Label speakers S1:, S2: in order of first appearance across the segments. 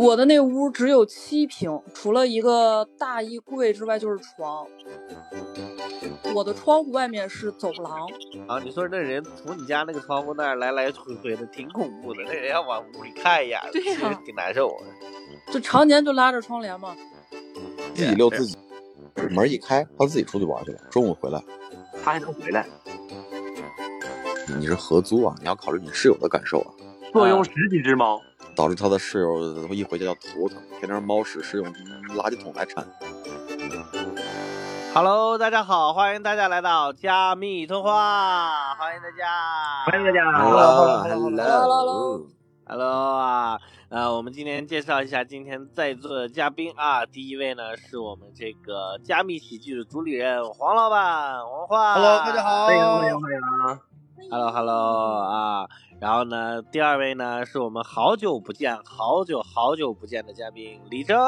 S1: 我的那屋只有七平，除了一个大衣柜之外就是床。我的窗户外面是走廊。
S2: 啊，你说那人从你家那个窗户那儿来来回回的，挺恐怖的。那人要往屋里看一眼，
S1: 对呀，
S2: 挺难受的。
S1: 就常年就拉着窗帘嘛。
S3: 自己溜自己，门一开，他自己出去玩去了。中午回来，
S4: 他还能回来。
S3: 你是合租啊，你要考虑你室友的感受啊。
S4: 坐拥十几只猫。
S3: 导致他的室友一回家就头疼，天天猫屎是用垃圾桶来铲。
S2: Hello，大家好，欢迎大家来到加密通话，欢迎大家，
S4: 欢迎大家
S2: ，Hello，Hello，Hello，Hello 啊，呃，我们今天介绍一下今天在座的嘉宾啊，第一位呢是我们这个加密喜剧的主理人黄老板黄花
S5: ，Hello，大家好，
S4: 欢迎欢迎欢迎。
S2: Hello，Hello 啊，然后呢，第二位呢是我们好久不见、好久好久不见的嘉宾李正。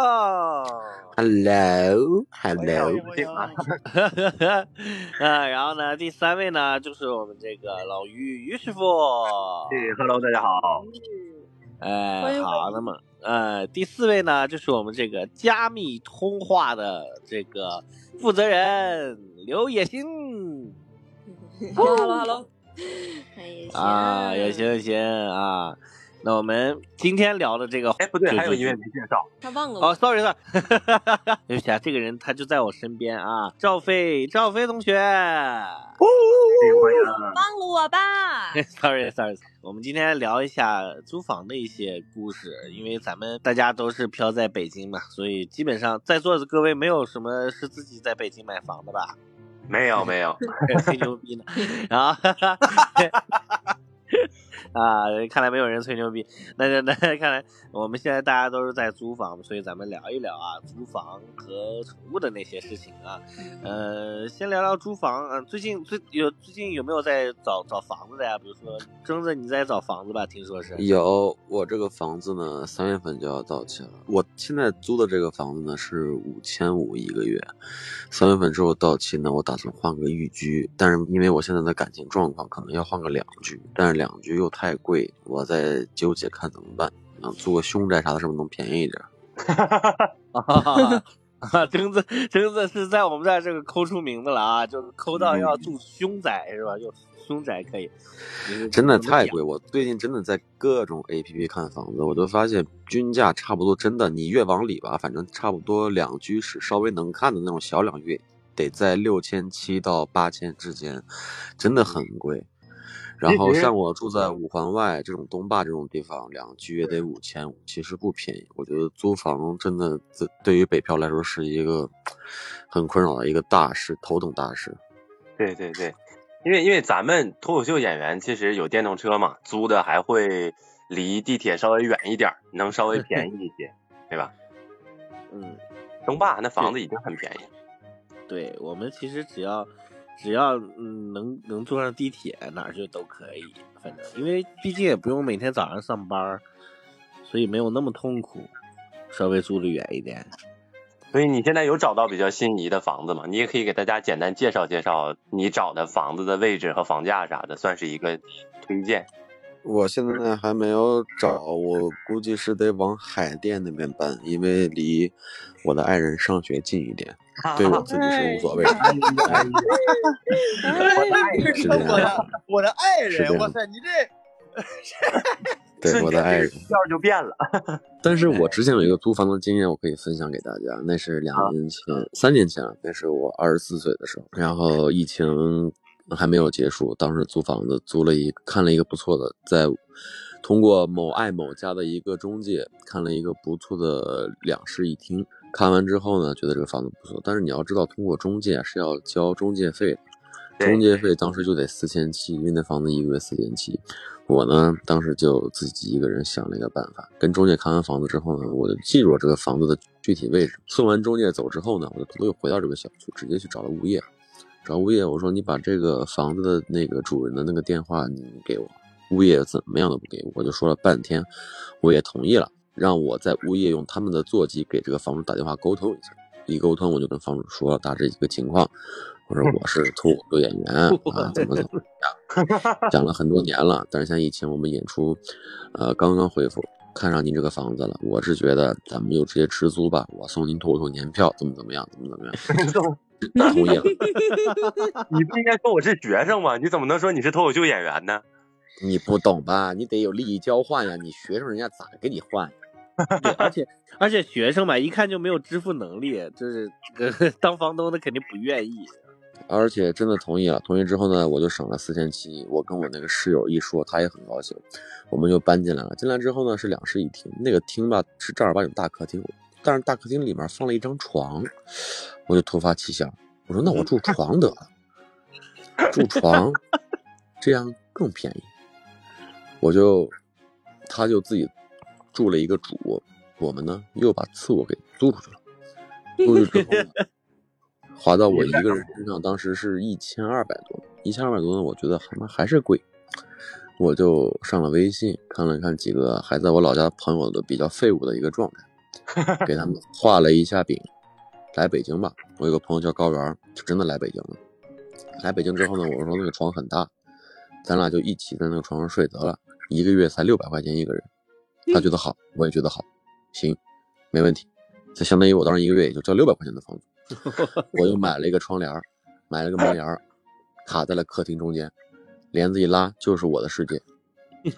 S3: Hello，Hello，
S2: 啊，然后呢，第三位呢就是我们这个老于于师傅。
S4: 对，Hello，大家好。
S2: 哎，好，那么呃，第四位呢就是我们这个加密通话的这个负责人刘野心。
S1: Hello，Hello。
S2: 啊，也行也行啊，那我们今天聊的这个，
S4: 哎，不对，还有一位没介绍，
S1: 他忘了。
S2: 哦，sorry，对不起啊，这个人他就在我身边啊，赵飞，赵飞同学，
S4: 哦，
S1: 忘了我吧？
S2: sorry，sorry，我们今天聊一下租房的一些故事，因为咱们大家都是飘在北京嘛，所以基本上在座的各位没有什么是自己在北京买房的吧？
S4: 没有没有，
S2: 吹 牛逼呢，然后，啊，看来没有人吹牛逼，那那那看来我们现在大家都是在租房，所以咱们聊一聊啊，租房和宠物的那些事情啊，呃，先聊聊租房，嗯，最近最有最近有没有在找找房子的呀？比如说征子，你在找房子吧？听说是
S3: 有，我这个房子呢，三月份就要到期了。我现在租的这个房子呢是五千五一个月，三月份之后到期呢，我打算换个寓居，但是因为我现在的感情状况，可能要换个两居，但是两居又太。贵，我在纠结看怎么办。啊，租个凶宅啥的，是不是能便宜一点？
S2: 哈哈哈哈征 子，橙子是在我们这儿这个抠出名字了啊，就是抠到要住凶宅是吧？就凶宅可以。
S3: 真的太贵，我最近真的在各种 A P P 看房子，我都发现均价差不多。真的，你越往里吧，反正差不多两居室稍微能看的那种小两居，得在六千七到八千之间，真的很贵。然后像我住在五环外这种东坝这种地方，两居也得五千五，其实不便宜。我觉得租房真的，对对于北漂来说是一个很困扰的一个大事，头等大事。
S4: 对对对，因为因为咱们脱口秀演员其实有电动车嘛，租的还会离地铁稍微远一点，能稍微 便宜一些，对吧？
S2: 嗯，
S4: 东坝那房子已经很便宜。
S2: 对我们其实只要。只要能能坐上地铁哪儿就都可以，反正因为毕竟也不用每天早上上班，所以没有那么痛苦，稍微住的远一点。
S4: 所以你现在有找到比较心仪的房子吗？你也可以给大家简单介绍介绍你找的房子的位置和房价啥的，算是一个推荐。
S3: 我现在还没有找，我估计是得往海淀那边搬，因为离我的爱人上学近一点，对我自己是无所谓的。是的，
S5: 我的我的爱人，哇塞，你这，
S3: 对我的爱人
S4: 调就变了。
S3: 但是我之前有一个租房的经验，我可以分享给大家。那是两年前、三年前了，那是我二十四岁的时候，然后疫情。还没有结束，当时租房子租了一看了一个不错的，在通过某爱某家的一个中介看了一个不错的两室一厅，看完之后呢，觉得这个房子不错，但是你要知道，通过中介是要交中介费的，中介费当时就得四千七，因为那房子一个月四千七。我呢，当时就自己一个人想了一个办法，跟中介看完房子之后呢，我就记住了这个房子的具体位置。送完中介走之后呢，我就又回到这个小区，直接去找了物业。找物业，我说你把这个房子的那个主人的那个电话你给我，物业怎么样都不给我，我就说了半天，物业同意了，让我在物业用他们的座机给这个房主打电话沟通一下。一沟通，我就跟房主说了大致一个情况，我说我是脱口秀演员啊，怎么怎么样，讲了很多年了，但是现在疫情，我们演出，呃，刚刚恢复，看上您这个房子了，我是觉得咱们就直接直租吧，我送您脱口秀年票，怎么怎么样，怎么怎么样，同意了。
S4: 你不应该说我是学生吗？你怎么能说你是脱口秀演员呢？
S3: 你不懂吧？你得有利益交换呀，你学生人家咋给你换
S2: 而且 而且学生嘛，一看就没有支付能力，就是这 个当房东的肯定不愿意。
S3: 而且真的同意了，同意之后呢，我就省了四千七。我跟我那个室友一说，他也很高兴，我们就搬进来了。进来之后呢，是两室一厅，那个厅吧是正儿八经大客厅，但是大客厅里面放了一张床，我就突发奇想，我说那我住床得了，住床 这样更便宜。我就，他就自己住了一个主，我们呢又把次卧给租出去了。租出去之后呢，划到我一个人身上，当时是一千二百多，一千二百多呢，我觉得他妈还是贵，我就上了微信看了看几个还在我老家朋友的比较废物的一个状态，给他们画了一下饼，来北京吧。我有个朋友叫高原，就真的来北京了。来北京之后呢，我说那个床很大，咱俩就一起在那个床上睡得了。一个月才六百块钱一个人，他觉得好，我也觉得好，行，没问题。这相当于我当时一个月也就交六百块钱的房租。我又买了一个窗帘，买了个门帘，卡在了客厅中间，帘子一拉就是我的世界。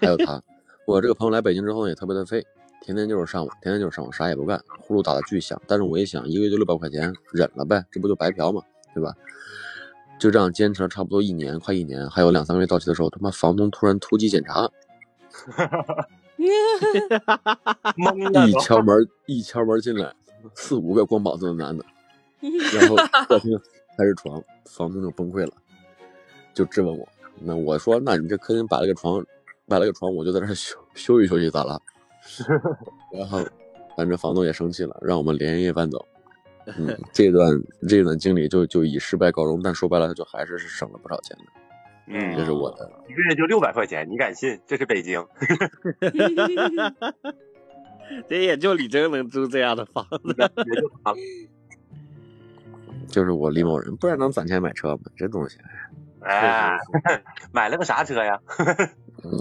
S3: 还有他，我这个朋友来北京之后呢也特别的废，天天就是上网，天天就是上网，啥也不干，呼噜打的巨响。但是我一想，一个月就六百块钱，忍了呗，这不就白嫖吗？对吧？就这样坚持了差不多一年，快一年，还有两三个月到期的时候，他妈房东突然突击检查。
S4: 哈哈哈哈哈！懵
S3: 一敲门，一敲门进来，四五个光膀子的男的，然后 客厅还是床，房东就崩溃了，就质问我。那我说，那你这客厅摆了个床，摆了个床，我就在这 休休息休息，咋了？然后，反正房东也生气了，让我们连夜搬走。嗯，这段这段经历就就以失败告终，但说白了，他就还是省了不少钱的。
S4: 嗯，
S3: 这是我的，
S4: 一个月就六百块钱，你敢信？这是北京，
S2: 这也就李征能租这样的房子。
S4: 就
S3: 是我李某人，不然能攒钱买车吗？这东西，
S4: 哎，买了个啥车呀？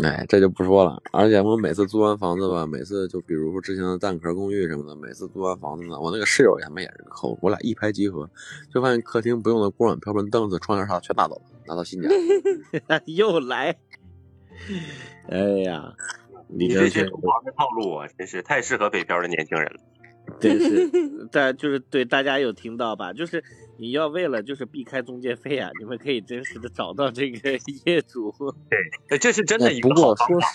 S3: 哎，这就不说了。而且我每次租完房子吧，每次就比如说之前的蛋壳公寓什么的，每次租完房子呢，我那个室友他们也是个抠，我俩一拍即合，就发现客厅不用的锅碗瓢盆、凳子、窗帘啥全拿走了，拿到新家。
S2: 又来，哎呀，
S4: 你这些租房的套路啊，真是太适合北漂的年轻人了。
S2: 真 是，但就是对大家有听到吧？就是你要为了就是避开中介费啊，你们可以真实的找到这个 业主。
S4: 对，这是真的一个
S3: 好方法。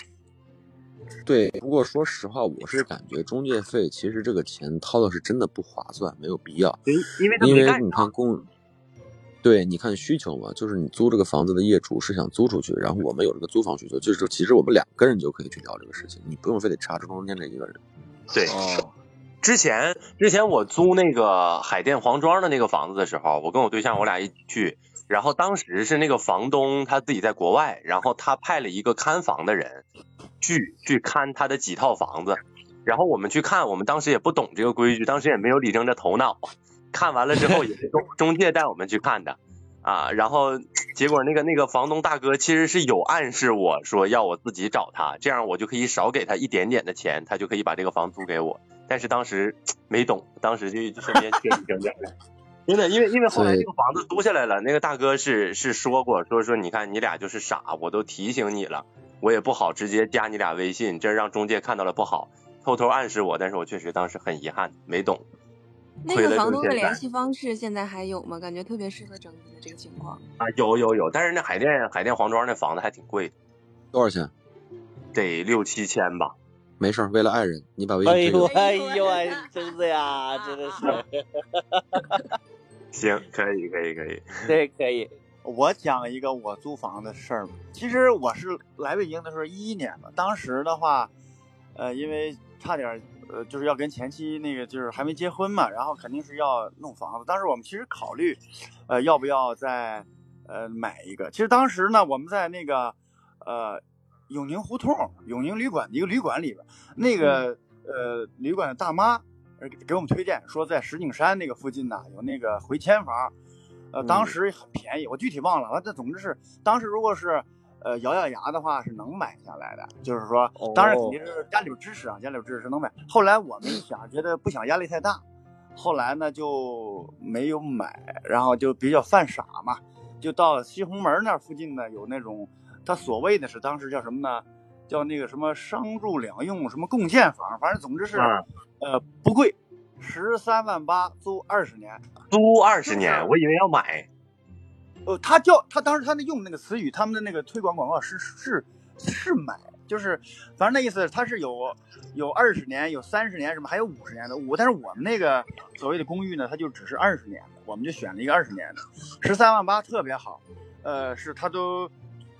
S3: 对，不过说实话，我是感觉中介费其实这个钱掏的是真的不划算，没有必要。
S4: 因为
S3: 因为你看公，对，你看需求嘛，就是你租这个房子的业主是想租出去，然后我们有这个租房需求，就是其实我们两个人就可以去聊这个事情，你不用非得插着中间这一个人。
S4: 对。之前之前我租那个海淀黄庄的那个房子的时候，我跟我对象我俩一起去，然后当时是那个房东他自己在国外，然后他派了一个看房的人去去看他的几套房子，然后我们去看，我们当时也不懂这个规矩，当时也没有李征的头脑，看完了之后也是中 中介带我们去看的啊，然后结果那个那个房东大哥其实是有暗示我说要我自己找他，这样我就可以少给他一点点的钱，他就可以把这个房租给我。但是当时没懂，当时就就身边缺一点点。真的，因为因为后来这个房子租下来了，那个大哥是是说过，说说你看你俩就是傻，我都提醒你了，我也不好直接加你俩微信，这让中介看到了不好，偷偷暗示我，但是我确实当时很遗憾，没懂。
S6: 那个房东的联系方式现在还有吗？感觉特别适合整理的这个情况。
S4: 啊，有有有，但是那海淀海淀黄庄那房子还挺贵的，
S3: 多少钱？
S4: 得六七千吧。
S3: 没事，为了爱人，你把微信
S2: 哎呦哎呦哎，真的呀，真的是。
S4: 行，可以可以可以，
S2: 对，可以。
S5: 我讲一个我租房的事儿吧。其实我是来北京的时候一一年的，当时的话，呃，因为差点呃，就是要跟前妻那个就是还没结婚嘛，然后肯定是要弄房子。当时我们其实考虑，呃，要不要再呃买一个。其实当时呢，我们在那个呃。永宁胡同，永宁旅馆的一个旅馆里边，那个呃旅馆的大妈给我们推荐说，在石景山那个附近呢有那个回迁房，呃当时很便宜，我具体忘了，反正总之是当时如果是呃，咬咬牙的话是能买下来的，就是说，当然肯定是家里边支持啊，家里边支持能买。后来我们一想，觉得不想压力太大，后来呢就没有买，然后就比较犯傻嘛，就到西红门那附近呢有那种，他所谓的是当时叫什么呢？叫那个什么商住两用什么共建房，反正总之是，呃，不贵，十三万八租二十年，
S4: 租二十年，我以为要买。
S5: 呃，他叫他当时他那用那个词语，他们的那个推广广告是是是买，就是反正那意思他是有有二十年，有三十年什么，还有五十年的五，但是我们那个所谓的公寓呢，它就只是二十年的，我们就选了一个二十年的，十三万八特别好，呃，是他都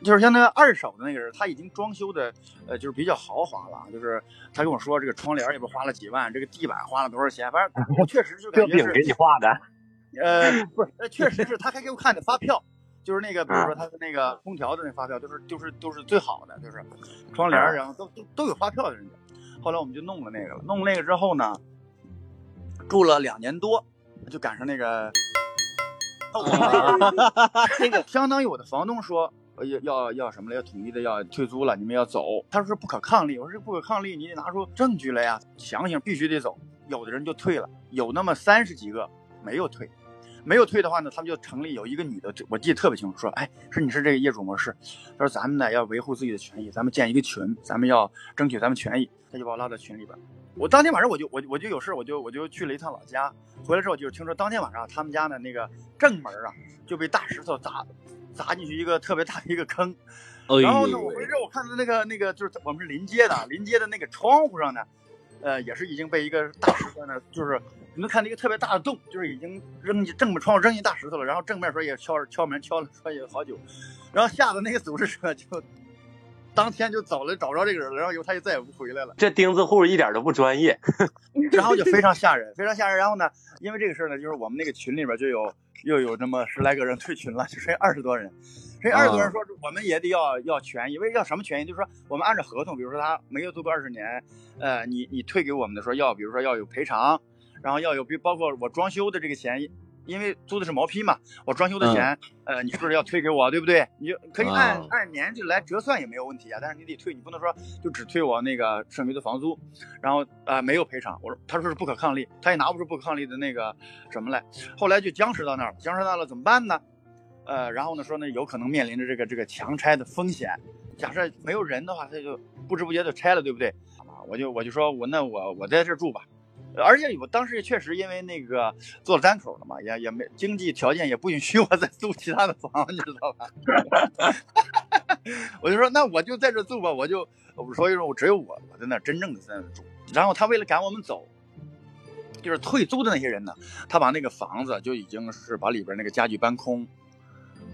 S5: 就是像那个二手的那个人，他已经装修的呃就是比较豪华了，就是他跟我说这个窗帘也不花了几万，这个地板花了多少钱，反正确实就感觉是
S4: 给你画的。
S5: 呃，不是，呃，确实是他还给我看的发票，就是那个，比如说他的那个空调的那发票，都是都是都是最好的，就是窗帘，然后都都都有发票的人家。后来我们就弄了那个了，弄了那个之后呢，住了两年多，就赶上那个，那个相当于我的房东说要要要什么了，要统一的要退租了，你们要走。他说是不可抗力，我说这不可抗力，你得拿出证据来呀，强行必须得走。有的人就退了，有那么三十几个没有退。没有退的话呢，他们就成立有一个女的，我记得特别清楚，说，哎，说你是这个业主模式，他说咱们呢要维护自己的权益，咱们建一个群，咱们要争取咱们权益，他就把我拉到群里边。我当天晚上我就我我就有事，我就我就去了一趟老家，回来之后就听说当天晚上他们家的那个正门啊就被大石头砸砸进去一个特别大的一个坑，然后呢我回来之后我看到那个那个就是我们是临街的，临街的那个窗户上呢，呃也是已经被一个大石头呢就是。你们看到一个特别大的洞，就是已经扔进正面窗户扔进大石头了，然后正面说也敲敲门敲了说也好久，然后吓得那个组织者就当天就走了，找不着这个人了，然后以后他就再也不回来了。
S4: 这钉子户一点都不专业，
S5: 然后就非常吓人，非常吓人。然后呢，因为这个事儿呢，就是我们那个群里边就有又有这么十来个人退群了，就剩二十多人。这二十多人说我们也得要要权益，为要什么权益？就是说我们按照合同，比如说他没有做过二十年，呃，你你退给我们的时候要，比如说要有赔偿。然后要有，比包括我装修的这个钱，因为租的是毛坯嘛，我装修的钱，呃，你是不是要退给我，对不对？你就可以按按年就来折算也没有问题啊，但是你得退，你不能说就只退我那个剩余的房租，然后啊没有赔偿，我说他说是不可抗力，他也拿不出不可抗力的那个什么来，后来就僵持到那儿了，僵持到了怎么办呢？呃，然后呢说呢有可能面临着这个这个强拆的风险，假设没有人的话，他就不知不觉就拆了，对不对？我就我就说我那我我在这住吧。而且我当时也确实因为那个做了单口了嘛，也也没经济条件也不允许我 再租其他的房，你知道吧？我就说那我就在这住吧，我就所以说我只有我我在那真正的在那住。然后他为了赶我们走，就是退租的那些人呢，他把那个房子就已经是把里边那个家具搬空，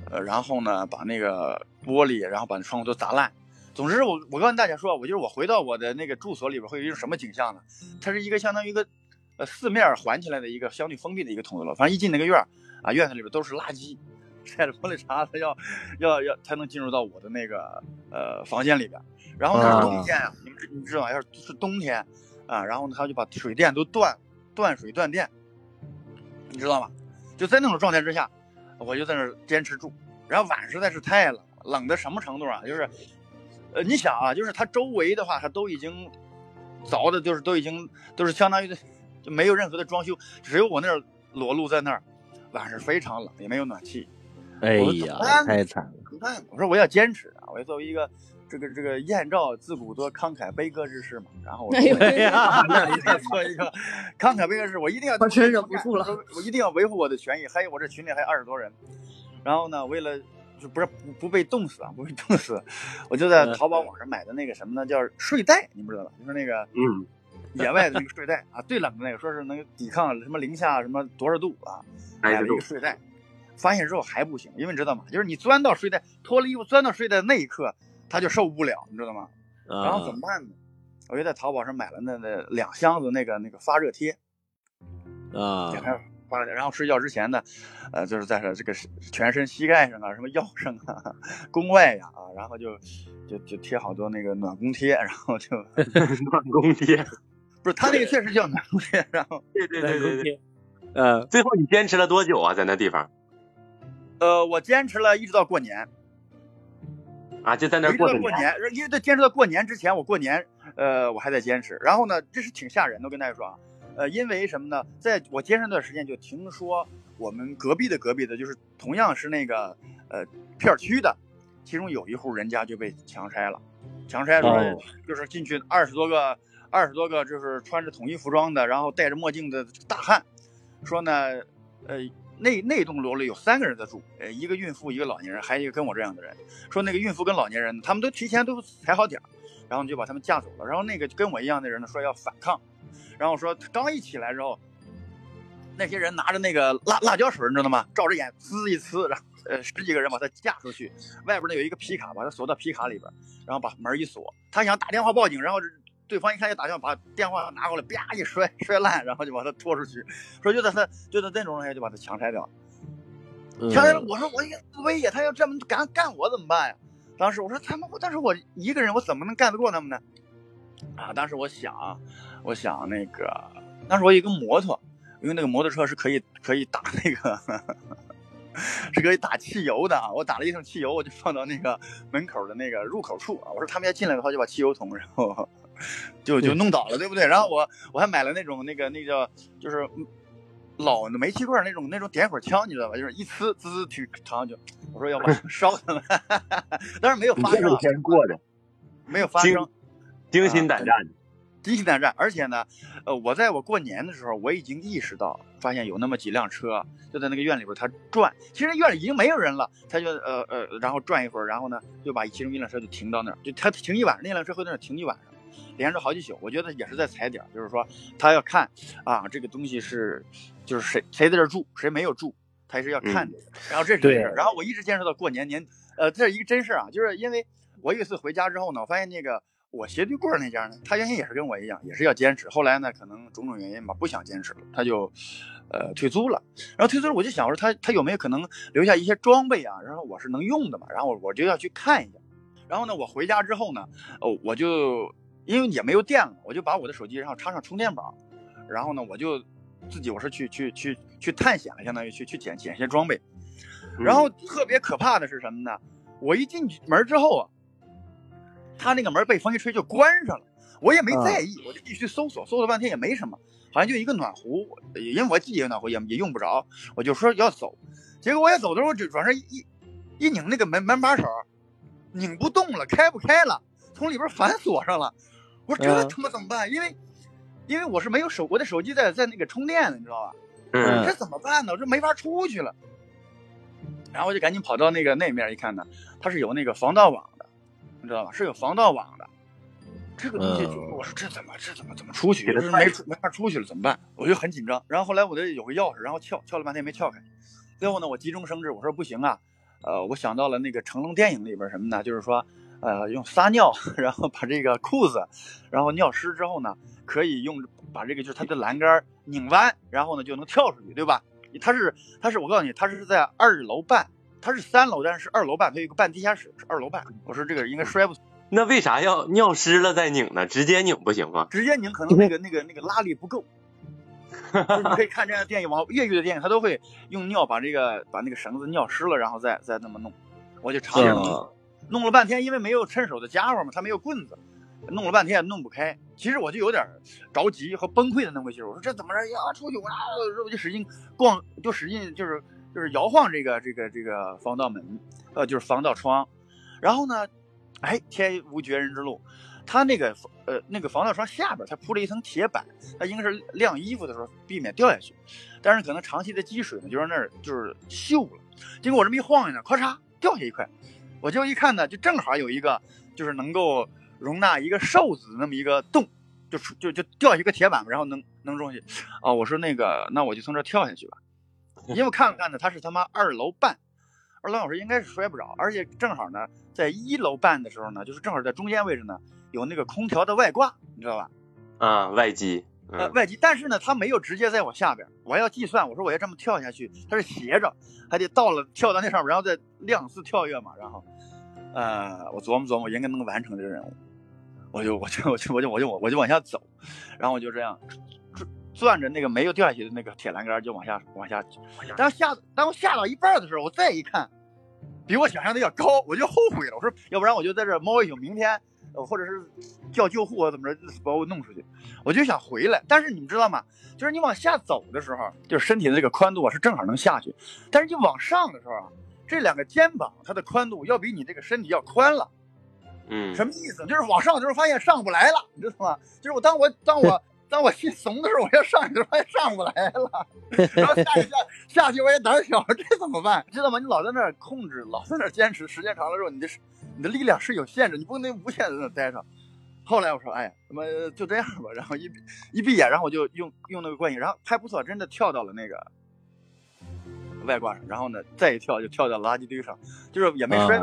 S5: 呃，然后呢把那个玻璃，然后把那窗户都砸烂。总之，我我告诉大家说，我就是我回到我的那个住所里边会有一种什么景象呢？它是一个相当于一个，呃，四面环起来的一个相对封闭的一个筒子楼。反正一进那个院儿啊，院子里边都是垃圾，带着玻璃碴子要要要才能进入到我的那个呃房间里边。然后那是冬天啊，你们你知道，要是冬天啊，然后呢他就把水电都断断水断电，你知道吗？就在那种状态之下，我就在那坚持住。然后晚上实在是太冷，冷的什么程度啊？就是。呃，你想啊，就是它周围的话，它都已经凿的，就是都已经都是相当于的，就没有任何的装修，只有我那儿裸露在那儿，晚上非常冷，也没有暖气。
S2: 哎呀，太惨了！
S5: 你看，我说我要坚持啊，我要作为一个这个这个燕赵自古多慷慨悲歌之士嘛，然后我 一定要做一个慷慨悲歌之士，我一定要
S1: 完全忍不住了，
S5: 我一定要维护我的权益。还有我这群里还有二十多人，然后呢，为了。就不是不不被冻死啊，不被冻死，我就在淘宝网上买的那个什么呢？叫睡袋，你不知道吧？就是那个
S4: 嗯，
S5: 野外的那个睡袋啊，最冷的那个，说是能抵抗什么零下什么多少度啊，买了一个睡袋，发现之后还不行，因为你知道吗？就是你钻到睡袋，脱了衣服钻到睡袋那一刻，他就受不了，你知道吗？然后怎么办呢？我就在淘宝上买了那那两箱子那个那个发热贴
S2: 啊。
S5: 然后睡觉之前呢，呃，就是在这个全身膝盖上啊，什么腰上啊，宫外呀啊，然后就就就贴好多那个暖宫贴，然后就
S4: 暖宫贴，
S5: 不是他那个确实叫暖宫贴，然后
S4: 对对对对对，呃，最后你坚持了多久啊，在那地方？
S5: 呃，我坚持了一直到过年。
S4: 啊，就在那过
S5: 过年，因为在坚持到过年之前，我过年，呃，我还在坚持。然后呢，这是挺吓人的，我跟大家说啊，呃，因为什么呢？在我坚持那段时间，就听说我们隔壁的隔壁的，就是同样是那个呃片区的，其中有一户人家就被强拆了，强拆说就是进去二十多个，二十多个就是穿着统一服装的，然后戴着墨镜的大汉，说呢，呃。那那栋楼里有三个人在住，呃，一个孕妇，一个老年人，还有一个跟我这样的人。说那个孕妇跟老年人，他们都提前都踩好点儿，然后就把他们架走了。然后那个跟我一样的人呢，说要反抗。然后说刚一起来之后，那些人拿着那个辣辣椒水，你知道吗？照着眼呲一呲，然后呃十几个人把他架出去，外边呢有一个皮卡，把他锁到皮卡里边，然后把门一锁。他想打电话报警，然后。对方一看就打电话，把电话拿过来，啪一摔，摔烂，然后就把他拖出去，说就在他就在那种状态就把他强拆掉。强拆了，我说我也威呀，他要这么敢干我怎么办呀？当时我说他们，但是我一个人我怎么能干得过他们呢？啊，当时我想，我想那个，当时我有一个摩托，因为那个摩托车是可以可以打那个，是可以打汽油的啊。我打了一桶汽油，我就放到那个门口的那个入口处啊。我说他们要进来的话，就把汽油桶，然后。就就弄倒了，对不对？然后我我还买了那种那个那叫就是老的煤气罐那种那种点火枪，你知道吧？就是一呲滋滋挺长，就我说要把 烧他们，但是没有发生。
S4: 天过的，
S5: 没有发生，
S4: 惊心胆战，
S5: 惊心胆战。而且呢，呃，我在我过年的时候，我已经意识到，发现有那么几辆车就在那个院里边，它转。其实院里已经没有人了，他就呃呃，然后转一会儿，然后呢就把其中一辆车就停到那儿，就他停一晚上，那辆车会在那儿停一晚上。连着好几宿，我觉得也是在踩点，就是说他要看啊，这个东西是，就是谁谁在这住，谁没有住，他也是要看的。然后这是事儿，然后我一直坚持到过年年，呃，这是一个真事儿啊，就是因为我有一次回家之后呢，我发现那个我斜对过那家呢，他原先也是跟我一样，也是要坚持，后来呢，可能种种原因吧，不想坚持了，他就呃退租了。然后退租了，我就想说他他有没有可能留下一些装备啊，然后我是能用的嘛，然后我就要去看一下。然后呢，我回家之后呢，哦，我就。因为也没有电了，我就把我的手机然后插上充电宝，然后呢，我就自己我是去去去去探险了，相当于去去捡捡一些装备。然后特别可怕的是什么呢？我一进门之后啊，他那个门被风一吹就关上了，我也没在意，我就继续搜索，搜索半天也没什么，好像就一个暖壶，因为我自己有暖壶也也用不着，我就说要走，结果我也走的时候，就转身一一拧那个门门把手，拧不动了，开不开了，从里边反锁上了。我说这他妈怎么办？因为，因为我是没有手，我的手机在在那个充电呢，你知道吧？
S4: 嗯。
S5: 这怎么办呢？我这没法出去了。然后我就赶紧跑到那个那面一看呢，它是有那个防盗网的，你知道吧？是有防盗网的。这个东西，我说这怎么这怎么怎么出去？这没没法出去了，怎么办？我就很紧张。然后后来我这有个钥匙，然后撬撬了半天没撬开。最后呢，我急中生智，我说不行啊，呃，我想到了那个成龙电影里边什么呢？就是说。呃，用撒尿，然后把这个裤子，然后尿湿之后呢，可以用把这个就是它的栏杆拧弯，然后呢就能跳出去，对吧？它是它是我告诉你，它是在二楼半，它是三楼，但是是二楼半，它有个半地下室，是二楼半。我说这个应该摔不死。
S4: 那为啥要尿湿了再拧呢？直接拧不行吗？
S5: 直接拧可能那个那个那个拉力不够。你可以看这样的电影，往越狱的电影，他都会用尿把这个把那个绳子尿湿了，然后再再那么弄。我就尝试弄。弄了半天，因为没有趁手的家伙嘛，他没有棍子，弄了半天也弄不开。其实我就有点着急和崩溃的那么个劲儿。我说这怎么着呀？出去我我就使劲逛，就使劲就是就是摇晃这个这个这个防盗门，呃，就是防盗窗。然后呢，哎，天无绝人之路，他那个呃那个防盗窗下边他铺了一层铁板，他应该是晾衣服的时候避免掉下去。但是可能长期的积水呢，就让那儿就是锈了。结果我这么一晃悠呢，咔嚓掉下一块。我就一看呢，就正好有一个，就是能够容纳一个瘦子那么一个洞，就就就掉一个铁板，然后能能容下。哦，我说那个，那我就从这跳下去吧。因为看了看呢，他是他妈二楼半，二楼我说应该是摔不着，而且正好呢，在一楼半的时候呢，就是正好在中间位置呢，有那个空调的外挂，你知道吧？
S4: 啊，外机。
S5: 呃，外机，但是呢，他没有直接在我下边。我要计算，我说我要这么跳下去，它是斜着，还得到了跳到那上面，然后再两次跳跃嘛。然后，呃，我琢磨琢磨，应该能完成这个任务。我就我就我就我就我就我就往下走，然后我就这样转着那个没有掉下去的那个铁栏杆就往下往下。当下当我下到一半的时候，我再一看，比我想象的要高，我就后悔了。我说，要不然我就在这猫一宿，明天，或者是叫救护怎么着把我弄出去。我就想回来，但是你们知道吗？就是你往下走的时候，就是身体的这个宽度啊是正好能下去，但是你往上的时候啊，这两个肩膀它的宽度要比你这个身体要宽了。
S4: 嗯，
S5: 什么意思？就是往上的时候发现上不来了，你知道吗？就是我当我当我。当我心怂的时候，我要上去的时候也上不来了，然后下去下下去我也胆小，这怎么办？知道吗？你老在那儿控制，老在那儿坚持，时间长了之后，你的你的力量是有限制，你不能无限在那待着。后来我说，哎呀，怎么就这样吧？然后一一闭眼，然后我就用用那个惯性，然后还不错，真的跳到了那个外挂上，然后呢再一跳就跳到垃圾堆上，就是也没摔，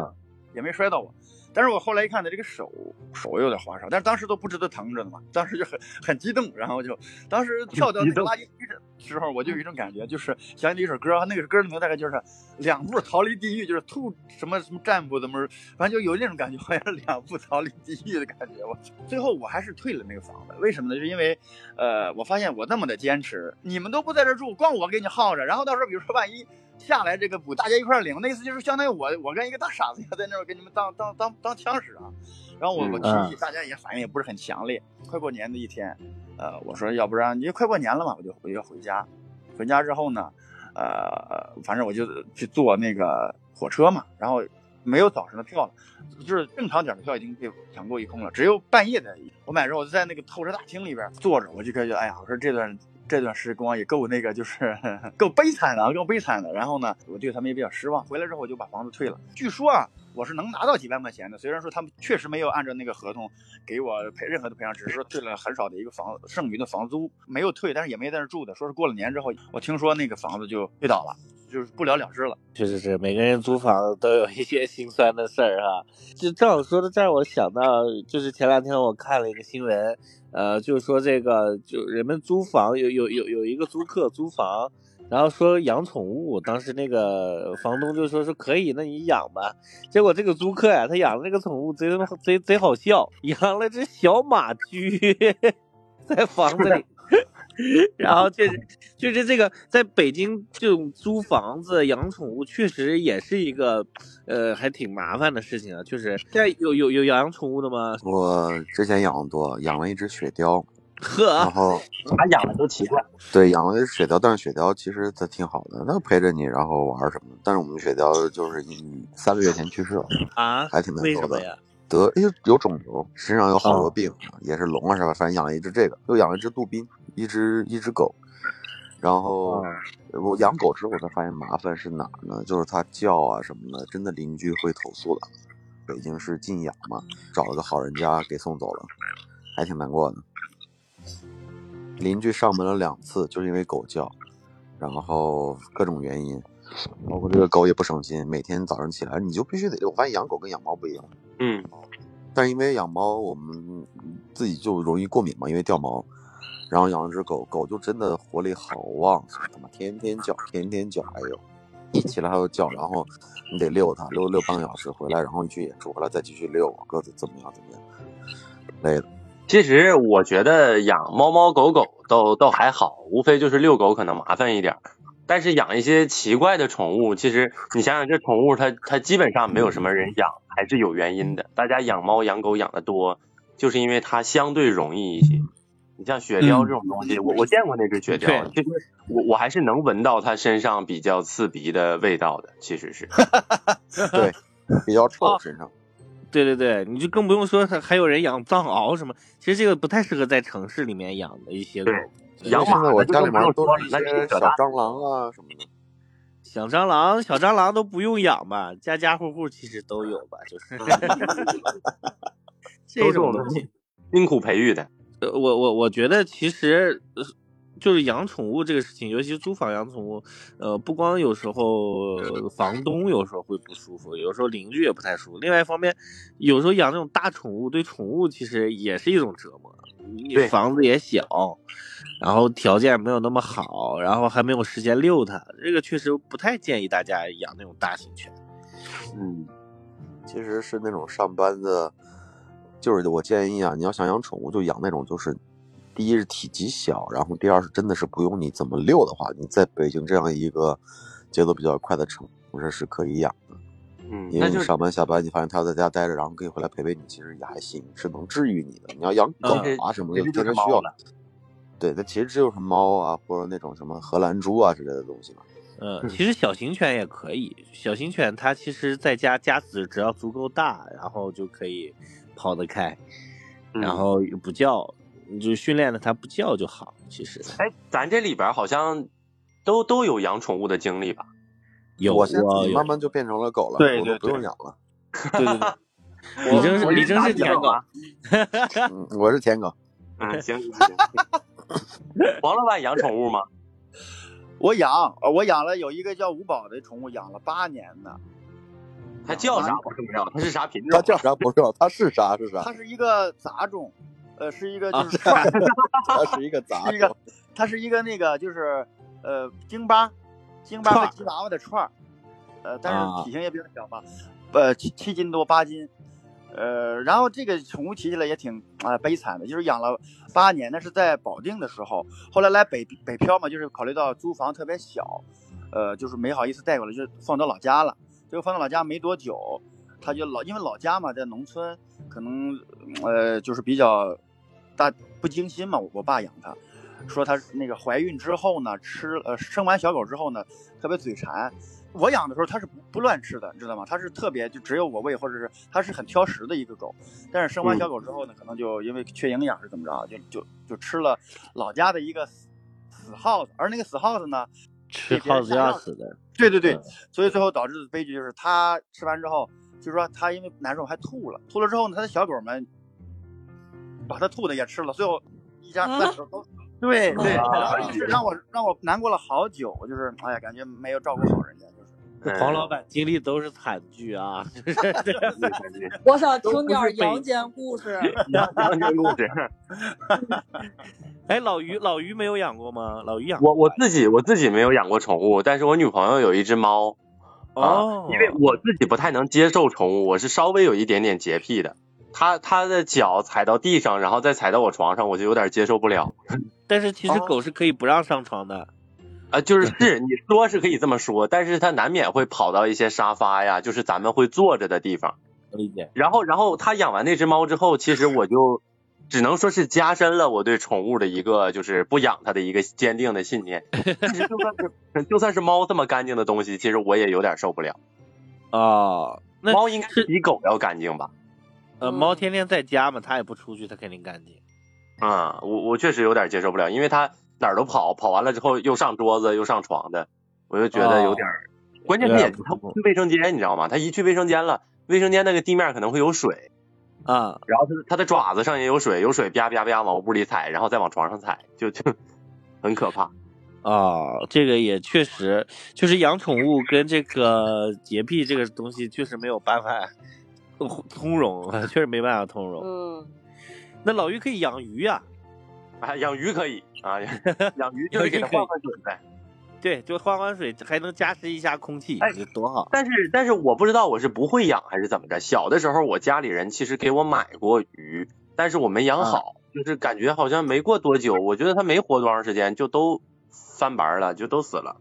S5: 也没摔到我。但是我后来一看，他这个手手有点划伤，但是当时都不知道疼着呢嘛，当时就很很激动，然后就当时跳到那个垃圾堆的时候，我就有一种感觉，就是想起一首歌，那个歌里面大概就是两步逃离地狱，就是兔什么什么战步怎么，反正就有那种感觉，好像是两步逃离地狱的感觉。我最后我还是退了那个房子，为什么呢？是因为呃，我发现我那么的坚持，你们都不在这住，光我给你耗着，然后到时候比如说万一。下来这个补，大家一块领，那意思就是相当于我我跟一个大傻子一样在那儿给你们当当当当枪使啊。然后我我提议，大家也反应也不是很强烈。快过年的一天，呃，我说要不然你快过年了嘛，我就我就回家。回家之后呢，呃，反正我就去坐那个火车嘛，然后没有早上的票了，就是正常点的票已经被抢购一空了，只有半夜的。我买之后我就在那个候车大厅里边坐着，我就感觉哎呀，我说这段。这段时光也够那个，就是 够悲惨的，够悲惨的。然后呢，我对他们也比较失望。回来之后我就把房子退了。据说啊，我是能拿到几万块钱的。虽然说他们确实没有按照那个合同给我赔任何的赔偿，只是说退了很少的一个房剩余的房租，没有退，但是也没在那住的。说是过了年之后，我听说那个房子就退倒了，就是不了了之了。
S2: 确实是，每个人租房都有一些心酸的事儿哈。就正好说到这儿，我想到就是前两天我看了一个新闻。呃，就是说这个，就人们租房有有有有一个租客租房，然后说养宠物，当时那个房东就说说可以，那你养吧。结果这个租客呀，他养的那个宠物贼贼贼好笑，养了只小马驹在房子里。然后确实，确实这个在北京这种租房子养宠物，确实也是一个，呃，还挺麻烦的事情啊。确实现在有有有养宠物的吗？
S3: 我之前养的多，养了一只雪貂。
S2: 呵，
S3: 然后
S4: 他养的都奇怪。
S3: 对，养了一只雪貂，但是雪貂其实它挺好的，它陪着你，然后玩什么的。但是我们雪貂就是一三个月前去世了
S2: 啊，
S3: 还挺难受的。
S2: 呀？
S3: 得哎有肿瘤，身上有好多病，也是聋了是吧？反正养了一只这个，又养了一只杜宾。一只一只狗，然后我养狗之后，我才发现麻烦是哪儿呢？就是它叫啊什么的，真的邻居会投诉的。北京市禁养嘛，找了个好人家给送走了，还挺难过的。邻居上门了两次，就是因为狗叫，然后各种原因，包括这个狗也不省心，每天早上起来你就必须得。我发现养狗跟养猫不一样，
S4: 嗯，
S3: 但是因为养猫，我们自己就容易过敏嘛，因为掉毛。然后养了只狗狗，就真的活力好旺盛，他妈天天叫，天天叫，哎呦，一起来它就叫，然后你得遛它，遛遛半个小时回来，然后你去演出，回来再继续遛，各自怎么样怎么样，累了。
S4: 其实我觉得养猫猫狗狗都都还好，无非就是遛狗可能麻烦一点，但是养一些奇怪的宠物，其实你想想这宠物它它基本上没有什么人养，还是有原因的。大家养猫养狗养的多，就是因为它相对容易一些。你像雪貂这种东西，我我见过那只雪貂，其实我我还是能闻到它身上比较刺鼻的味道的，其实是，
S3: 对，比较臭身上。
S2: 对对对，你就更不用说还还有人养藏獒什么，其实这个不太适合在城市里面养的一些狗。
S4: 养马
S3: 我家里面都
S4: 是
S3: 那些小蟑螂啊什么的。
S2: 小蟑螂，小蟑螂都不用养吧？家家户户其实都有吧？就是，这种东西
S4: 辛苦培育的。
S2: 呃，我我我觉得其实，就是养宠物这个事情，尤其是租房养宠物，呃，不光有时候房东有时候会不舒服，有时候邻居也不太舒服。另外一方面，有时候养那种大宠物，对宠物其实也是一种折磨。你房子也小，然后条件没有那么好，然后还没有时间遛它，这个确实不太建议大家养那种大型犬。
S3: 嗯，其实是那种上班的。就是我建议啊，你要想养宠物，就养那种就是，第一是体积小，然后第二是真的是不用你怎么遛的话，你在北京这样一个节奏比较快的城市是可以养的。
S4: 嗯，
S3: 因为你上班下班，你发现它要在家待着，然后可以回来陪陪你，其实也还行，是能治愈你的。你要养狗啊什么的，天天需要。对，它其实只有什么猫啊，或者那种什么荷兰猪啊之类的东西嘛。
S2: 嗯，其实小型犬也可以。小型犬它其实在家家子只要足够大，然后就可以跑得开，然后又不叫，你就训练的它不叫就好。其实，
S4: 哎，咱这里边好像都都有养宠物的经历吧？
S2: 有，
S3: 我现在慢慢就变成了狗了，
S5: 对对，
S3: 不用养了。
S5: 对对对，
S2: 李征，李征是舔狗，
S3: 我是舔狗。
S4: 嗯，行行行。王老板养宠物吗？
S5: 我养，我养了有一个叫五宝的宠物，养了八年呢。
S4: 它叫啥不重要，它是啥品种？
S3: 它叫啥不重要，它是啥是啥？
S5: 它是一个杂种，呃，是一个就是串，
S3: 它是一个杂
S5: 是一个，它是一个那个就是呃京巴，京巴和吉娃娃的串儿，呃，但是体型也比较小吧，呃七七斤多八斤。呃，然后这个宠物骑起来也挺啊悲惨的，就是养了八年，那是在保定的时候，后来来北北漂嘛，就是考虑到租房特别小，呃，就是没好意思带过来，就放到老家了。结果放到老家没多久，他就老因为老家嘛，在农村，可能呃就是比较大不精心嘛。我爸养它，说它那个怀孕之后呢，吃呃生完小狗之后呢，特别嘴馋。我养的时候它是不不乱吃的，你知道吗？它是特别就只有我喂，或者是它是很挑食的一个狗。但是生完小狗之后呢，可能就因为缺营养是怎么着，就就就吃了老家的一个死死耗子，而那个死耗子呢，
S2: 吃耗子要死的。
S5: 对对对，所以最后导致的悲剧就是它吃完之后，就是说他因为难受还吐了，吐了之后呢，它的小狗们把他吐的也吃了，最后一家三口都对 对，是让我让我难过了好久，就是哎呀，感觉没有照顾好人家。
S2: 就是黄老板经历都是惨剧啊！
S1: 我想听点阳间故事。
S4: 阳间故事。
S2: 哎，老于，老于没有养过吗？老于养
S4: 我，我自己我自己没有养过宠物，但是我女朋友有一只猫。
S2: 哦。
S4: 因为我自己不太能接受宠物，我是稍微有一点点洁癖的。它它的脚踩到地上，然后再踩到我床上，我就有点接受不了。
S2: 但是其实狗是可以不让上床的。
S4: 啊，就是是你说是可以这么说，但是它难免会跑到一些沙发呀，就是咱们会坐着的地方。
S2: 理解。
S4: 然后，然后他养完那只猫之后，其实我就只能说是加深了我对宠物的一个就是不养它的一个坚定的信念。其实就算是就算是猫这么干净的东西，其实我也有点受不了。
S2: 啊，
S4: 猫应该是比狗要干净吧？
S2: 呃，猫天天在家嘛，它也不出去，它肯定干净。
S4: 啊，我我确实有点接受不了，因为它。哪儿都跑，跑完了之后又上桌子又上床的，我就觉得有点儿。关键是也他不去卫生间，你知道吗？它一去卫生间了，卫生间那个地面可能会有水
S2: 啊，
S4: 然后它它的爪子上也有水，有水啪啪啪往屋里踩，然后再往床上踩，就就很可怕。
S2: 啊，这个也确实，就是养宠物跟这个洁癖这个东西确实没有办法通融，确实没办法通融。
S1: 嗯，
S2: 那老于可以养鱼呀。
S4: 啊，养鱼可以啊，养鱼就是给它换换水呗。
S2: 对，就换换水，还能加湿一下空气，
S4: 哎，
S2: 多好。
S4: 但是，但是我不知道我是不会养还是怎么着。小的时候，我家里人其实给我买过鱼，但是我没养好，就是感觉好像没过多久，我觉得它没活多长时间就都翻白了，就都死了。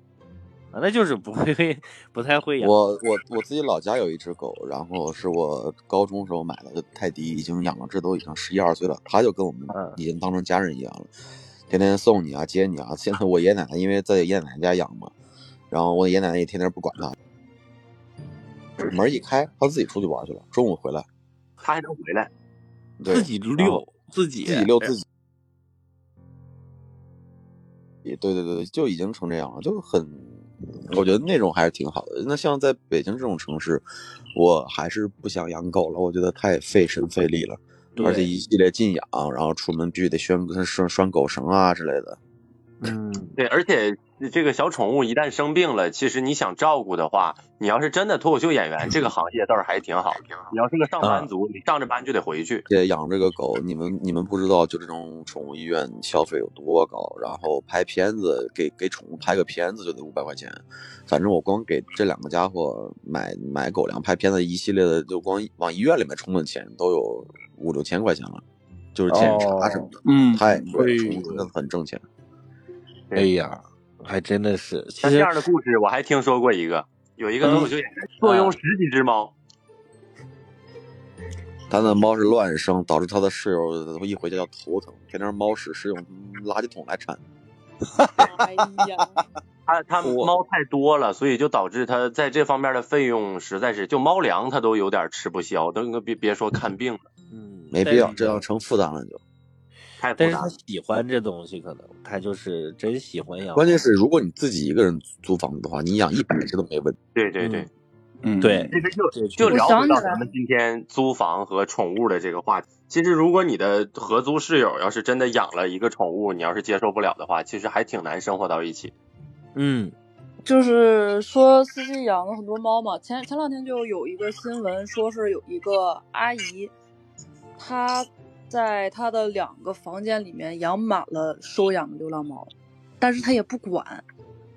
S2: 啊，那就是不会，不太会养。
S3: 我我我自己老家有一只狗，然后是我高中时候买的泰迪，已经养了，这都已经十一二岁了。它就跟我们已经当成家人一样了，天天送你啊，接你啊。现在我爷爷奶奶因为在爷爷奶奶家养嘛，然后我爷爷奶奶也天天不管他，门一开，他自己出去玩去了。中午回来，
S4: 他还能回来，
S2: 自己遛自己，
S3: 自己遛自己。对对对，就已经成这样了，就很。我觉得那种还是挺好的。那像在北京这种城市，我还是不想养狗了。我觉得太费神费力了，而且一系列禁养，然后出门必须得拴拴拴狗绳啊之类的。
S2: 嗯，
S4: 对，而且。这个小宠物一旦生病了，其实你想照顾的话，你要是真的脱口秀演员，这个行业倒是还挺好。你要是个上班族，你上着班就得回去。
S3: 养这个狗，你们你们不知道，就这种宠物医院消费有多高。然后拍片子，给给宠物拍个片子就得五百块钱。反正我光给这两个家伙买买狗粮、拍片子一系列的，就光往医院里面充的钱都有五六千块钱了，就是检查什么的。
S2: 嗯，
S3: 太贵，宠物真的很挣钱。
S2: 哎呀。还真的是，
S4: 像这样的故事我还听说过一个，有一个脱口秀演员坐拥十几只猫。
S3: 他的猫是乱生，导致他的室友一回家就头疼，天天猫屎是用垃圾桶来铲。
S1: 哎呀，
S4: 他他猫太多了，所以就导致他在这方面的费用实在是，就猫粮他都有点吃不消，都别别说看病了。
S2: 嗯，
S3: 没必要，这要成负担了就。
S4: 太
S2: 但是他喜欢这东西，可能他就是真喜欢养。
S3: 关键是，如果你自己一个人租房子的话，你养一百只都没问题。
S4: 对对对。
S5: 嗯，
S2: 对，
S4: 其实就就聊回到咱们今天租房和宠物的这个话题。其实，如果你的合租室友要是真的养了一个宠物，你要是接受不了的话，其实还挺难生活到一起。
S2: 嗯，
S1: 就是说司机养了很多猫嘛。前前两天就有一个新闻，说是有一个阿姨，她在她的两个房间里面养满了收养的流浪猫，但是她也不管。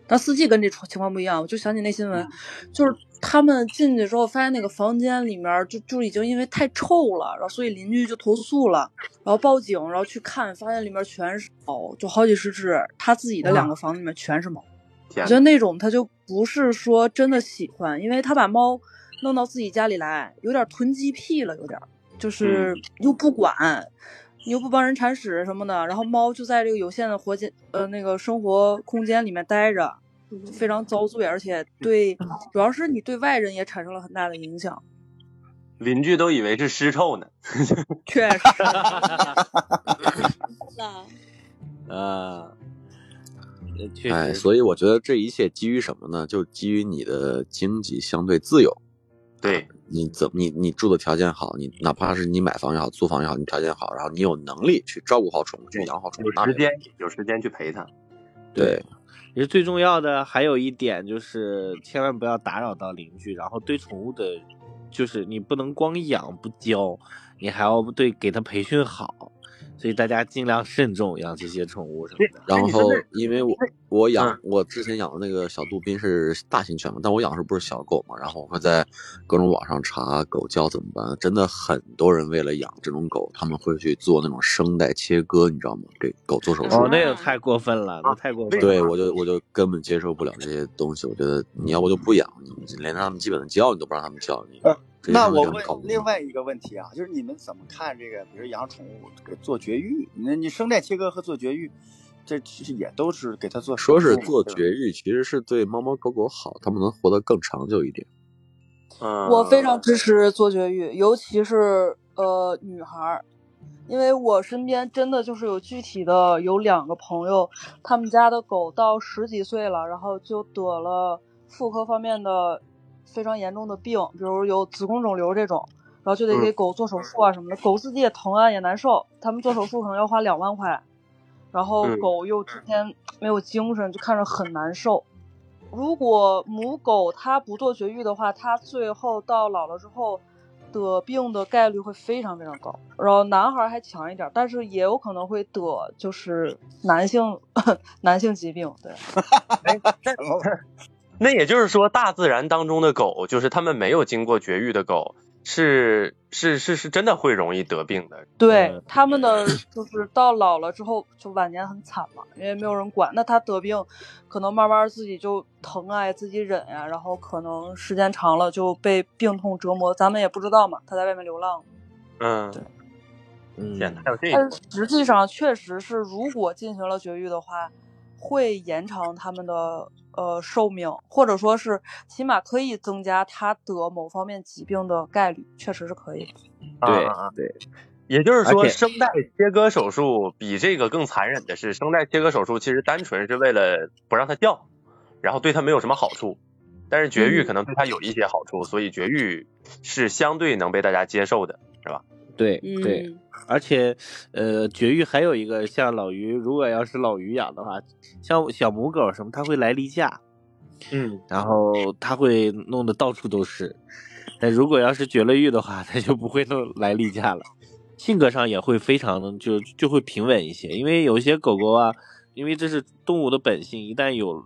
S1: 但司机跟这情况不一样，我就想起那新闻，就是他们进去之后发现那个房间里面就就已经因为太臭了，然后所以邻居就投诉了，然后报警，然后去看，发现里面全是猫，就好几十只，他自己的两个房子里面全是猫。我觉得那种他就不是说真的喜欢，因为他把猫弄到自己家里来，有点囤积癖了，有点就是又不管。你又不帮人铲屎什么的，然后猫就在这个有限的活间呃那个生活空间里面待着，非常遭罪，而且对主要是你对外人也产生了很大的影响。
S4: 邻居都以为是尸臭呢。
S1: 确实。
S2: 啊，确
S3: 哎，
S2: 实。
S3: 所以我觉得这一切基于什么呢？就基于你的经济相对自由。
S4: 对，
S3: 你怎么你你住的条件好，你哪怕是你买房也好，租房也好，你条件好，然后你有能力去照顾好宠物，去养好宠物，
S4: 有时间有时间去陪它。
S3: 对，
S2: 其实最重要的还有一点就是，千万不要打扰到邻居，然后对宠物的，就是你不能光养不教，你还要对给它培训好，所以大家尽量慎重养这些宠物什么的。
S3: 然后因为我我养我之前养的那个小杜宾是大型犬嘛，但我养的时候不是小狗嘛，然后我会在各种网上查狗叫怎么办。真的很多人为了养这种狗，他们会去做那种声带切割，你知道吗？给狗做手术。
S2: 哦，那个太过分了，那太过分了。
S3: 对，我就我就根本接受不了这些东西。我觉得你要不就不养，你连让他们基本的叫你都不让他们叫你。
S5: 呃，那我
S3: 问
S5: 问另外一个问题啊，就是你们怎么看这个？比如养宠物做绝育，那你声带切割和做绝育，这其实也都是给它做。
S3: 说是做绝育，其实是对猫猫狗狗好，它们能活得更长久一点。
S4: 嗯，
S1: 我非常支持做绝育，尤其是呃女孩儿，因为我身边真的就是有具体的有两个朋友，他们家的狗到十几岁了，然后就得了妇科方面的非常严重的病，比如有子宫肿瘤这种，然后就得给狗做手术啊什么的，狗自己也疼啊也难受，他们做手术可能要花两万块，然后狗又天天没有精神，就看着很难受。如果母狗它不做绝育的话，它最后到老了之后得病的概率会非常非常高。然后男孩还强一点，但是也有可能会得就是男性 男性疾病。对，
S4: 哎，那那也就是说，大自然当中的狗，就是它们没有经过绝育的狗，是是是是真的会容易得病的。
S1: 对，他们的就是到老了之后就晚年很惨嘛，因为没有人管。那他得病，可能慢慢自己就疼啊，自己忍呀、啊，然后可能时间长了就被病痛折磨，咱们也不知道嘛。他在外面流浪。
S4: 嗯，
S1: 对。
S2: 嗯，
S4: 天，还有这
S1: 但实际上确实是，如果进行了绝育的话，会延长他们的呃寿命，或者说是起码可以增加他得某方面疾病的概率，确实是可以的。
S2: 对
S4: 啊、
S2: 对，
S4: 也就是说，声带切割手术比这个更残忍的是，声带切割手术其实单纯是为了不让它掉，然后对它没有什么好处。但是绝育可能对它有一些好处，嗯、所以绝育是相对能被大家接受的，是吧？
S2: 对对。
S1: 嗯
S2: 而且，呃，绝育还有一个，像老鱼，如果要是老鱼养的话，像小母狗什么，它会来例假，
S4: 嗯，
S2: 然后它会弄得到处都是。但如果要是绝了育的话，它就不会弄来例假了，性格上也会非常的就就会平稳一些。因为有些狗狗啊，因为这是动物的本性，一旦有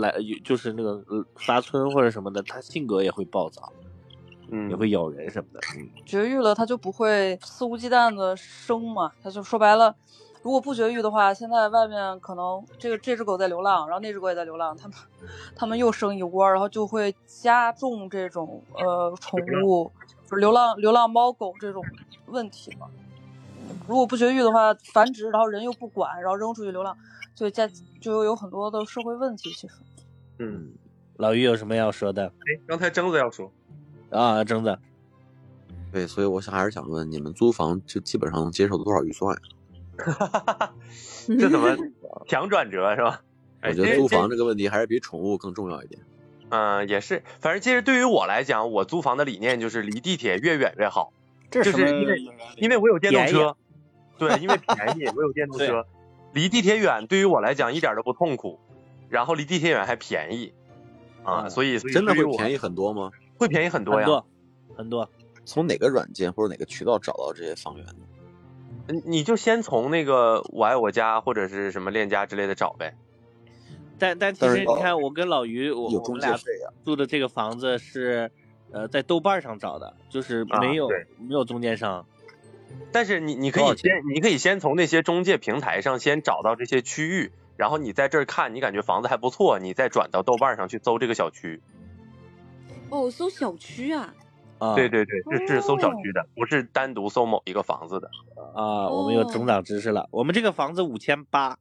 S2: 来有就是那个发春或者什么的，它性格也会暴躁。
S4: 嗯，
S2: 也会咬人什么的。嗯，
S1: 绝育了，它就不会肆无忌惮的生嘛。它就说白了，如果不绝育的话，现在外面可能这个这只狗在流浪，然后那只狗也在流浪，它们它们又生一窝，然后就会加重这种呃宠物就是流浪流浪猫狗这种问题嘛。如果不绝育的话，繁殖，然后人又不管，然后扔出去流浪，就加就有很多的社会问题。其实，
S2: 嗯，老于有什么要说的？
S4: 哎，刚才征子要说
S2: 啊，正子，
S3: 对，所以我想还是想问，你们租房就基本上能接受多少预算呀？
S4: 哈哈哈，这怎么强转折是吧？
S3: 我觉得租房这个问题还是比宠物更重要一点。
S4: 嗯，也是，反正其实对于我来讲，我租房的理念就是离地铁越远越好，就是因为因为我有电动车。对，因为便宜，我有电动 车，离地铁远，对于我来讲一点都不痛苦，然后离地铁远还便宜，啊，所以
S3: 真的会便宜很多吗？
S4: 会便宜很多
S2: 呀，很多，很多。
S3: 从哪个软件或者哪个渠道找到这些房源
S4: 呢？你就先从那个我爱我家或者是什么链家之类的找呗。
S2: 但但其实你看，我跟老于，我我们俩住的这个房子是呃在豆瓣上找的，就是没有没有中间商。
S4: 但是你你可以先你可以先从那些中介平台上先找到这些区域，然后你在这儿看，你感觉房子还不错，你再转到豆瓣上去搜这个小区。
S6: 哦，搜小区啊？
S2: 啊，
S4: 对对对，是是搜小区的，不是单独搜某一个房子的。
S2: 啊，我们有增长知识了。我们这个房子五千八，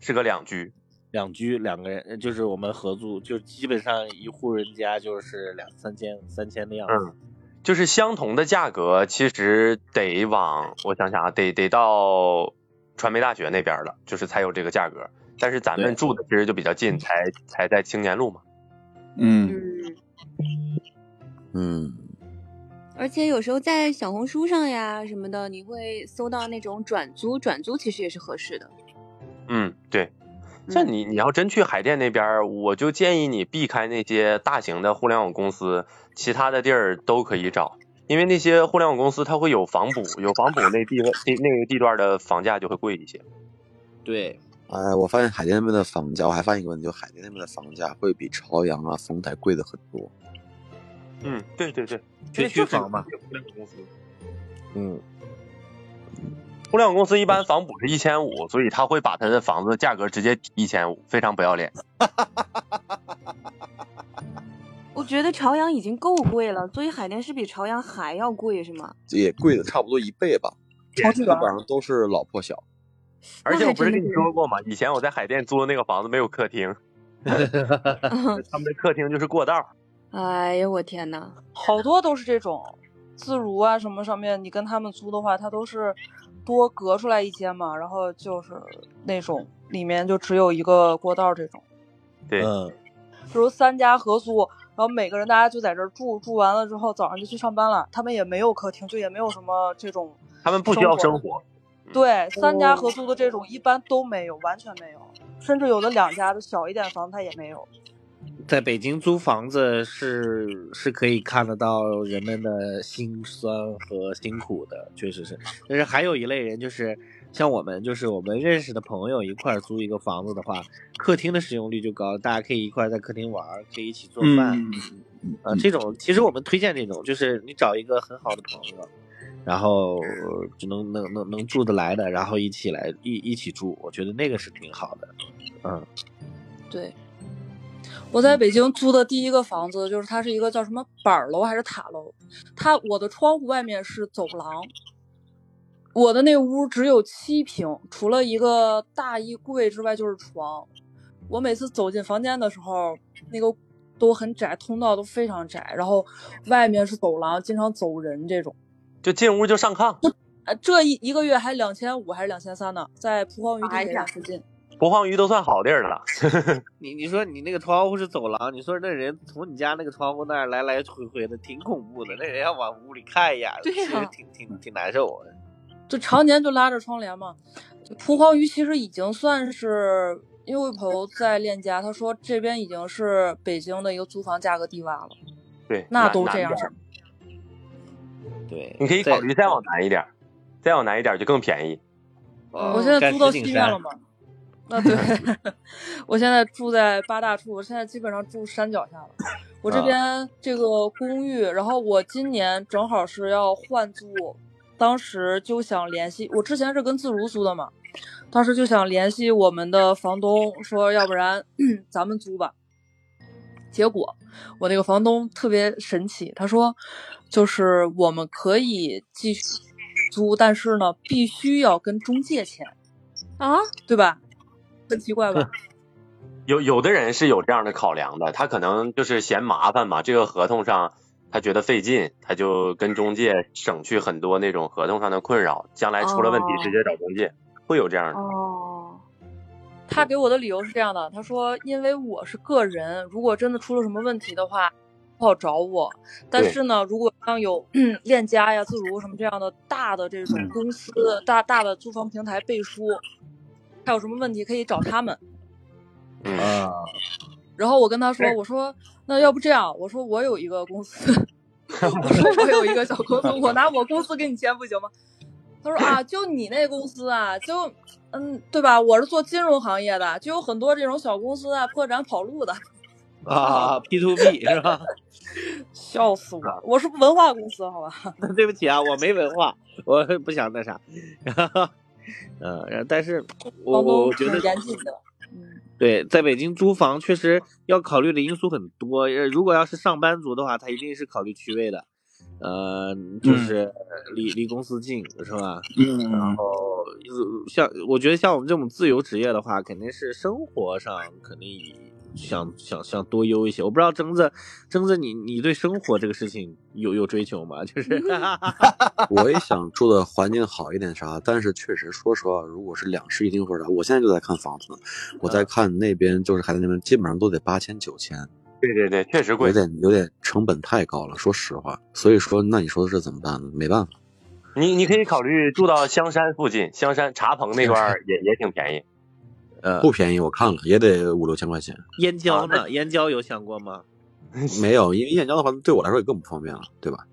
S4: 是个两居，
S2: 两居两个人，就是我们合租，就基本上一户人家就是两三千三千的样子。
S4: 就是相同的价格，其实得往我想想啊，得得到传媒大学那边了，就是才有这个价格。但是咱们住的其实就比较近，才才在青年路嘛。
S5: 嗯
S3: 嗯。
S6: 而且有时候在小红书上呀什么的，你会搜到那种转租，转租其实也是合适的。
S4: 嗯，对。像你你要真去海淀那边，我就建议你避开那些大型的互联网公司。其他的地儿都可以找，因为那些互联网公司它会有房补，有房补那地那那个地段的房价就会贵一些。
S2: 对，
S3: 哎，我发现海淀那边的房价，我还发现一个问题，就海淀那边的房价会比朝阳啊、丰台贵的很多。
S4: 嗯，对对对，
S2: 学区房嘛。
S4: 互联网公司。
S3: 嗯，
S4: 互联网公司一般房补是一千五，所以他会把他的房子价格直接提一千五，非常不要脸。
S6: 我觉得朝阳已经够贵了，所以海淀是比朝阳还要贵，是吗？
S3: 也贵的差不多一倍吧，基本上都是老破小。
S4: 而且我不是跟你说过吗？以前我在海淀租的那个房子没有客厅，他们的客厅就是过道。
S6: 哎呀，我天呐，
S1: 好多都是这种，自如啊什么上面，你跟他们租的话，它都是多隔出来一间嘛，然后就是那种里面就只有一个过道这种。
S4: 对，
S1: 比如三家合租。然后每个人大家就在这儿住，住完了之后早上就去上班了。他们也没有客厅，就也没有什么这种。
S4: 他们不需要生活。
S1: 对，三家合租的这种一般都没有，完全没有。甚至有的两家的小一点房子他也没有。
S2: 在北京租房子是是可以看得到人们的辛酸和辛苦的，确实是。但是还有一类人就是。像我们就是我们认识的朋友一块租一个房子的话，客厅的使用率就高，大家可以一块在客厅玩，可以一起做饭。啊，这种其实我们推荐这种，就是你找一个很好的朋友，然后就能能能能住得来的，然后一起来一一起住，我觉得那个是挺好的。嗯，
S1: 对，我在北京租的第一个房子就是它是一个叫什么板楼还是塔楼，它我的窗户外面是走廊。我的那屋只有七平，除了一个大衣柜之外就是床。我每次走进房间的时候，那个都很窄，通道都非常窄，然后外面是走廊，经常走人这种。
S4: 就进屋就上炕。
S1: 呃，这一一个月还两千五还是两千三呢？在蒲黄榆地铁站附近。
S4: 蒲黄榆都算好地儿了。
S2: 你你说你那个窗户是走廊，你说那人从你家那个窗户那儿来来回回的，挺恐怖的。那人要往屋里看一眼，
S6: 对
S2: 呀，挺挺挺难受的。
S1: 就常年就拉着窗帘嘛，蒲黄榆其实已经算是，因为我朋友在链家，他说这边已经是北京的一个租房价格低洼了。
S4: 对，
S1: 那都这样。
S2: 对，
S4: 你可以考虑再往南一点，再往南一点就更便宜。
S1: 我现在租到西面了嘛？那对，我现在住在八大处，我现在基本上住山脚下了。我这边这个公寓，然后我今年正好是要换租。当时就想联系我之前是跟自如租的嘛，当时就想联系我们的房东，说要不然 咱们租吧。结果我那个房东特别神奇，他说就是我们可以继续租，但是呢必须要跟中介签，
S6: 啊，
S1: 对吧？很奇怪吧？
S4: 有有的人是有这样的考量的，他可能就是嫌麻烦嘛，这个合同上他觉得费劲，他就跟中介省去很多那种合同上的困扰，将来出了问题
S1: 哦
S4: 直接找中介，会有这样的。
S1: 哦，他给我的理由是这样的，他说因为我是个人，如果真的出了什么问题的话，不好找我。但是呢，如果像有 链家呀、自如什么这样的大的这种公司、大大的租房平台背书，还有什么问题可以找他们。
S4: 嗯，
S2: 啊，
S1: 然后我跟他说：“我说那要不这样，我说我有一个公司，我说我有一个小公司，我拿我公司给你签不行吗？”他说：“啊，就你那公司啊，就嗯，对吧？我是做金融行业的，就有很多这种小公司啊，破产跑路的，
S2: 啊，P to B 是吧？
S1: 笑死我！我是文化公司，好吧？
S2: 那对不起啊，我没文化，我不想那啥。呃，但是我我觉得对，在北京租房确实要考虑的因素很多。呃，如果要是上班族的话，他一定是考虑区位的，呃，就是离离公司近，是吧？
S5: 嗯
S2: 然后呃像我觉得像我们这种自由职业的话，肯定是生活上肯定想想想多优一些。我不知道征子，征子你你对生活这个事情有有追求吗？就是
S3: 我也想住的环境好一点啥，但是确实说实话，如果是两室一厅或者啥，我现在就在看房子呢，我在看那边就是海淀那边，基本上都得八千九千，
S4: 对对对，确实贵有。
S3: 点有点成本太高了，说实话。所以说，那你说这怎么办呢？没办法，
S4: 你你可以考虑住到香山附近，香山茶棚那块 也也挺便宜。
S2: 呃，
S3: 不便宜，我看了也得五六千块钱。
S2: 燕郊呢？燕郊有想过吗？
S3: 没有，因为燕郊的话对我来说也更不方便了，对吧？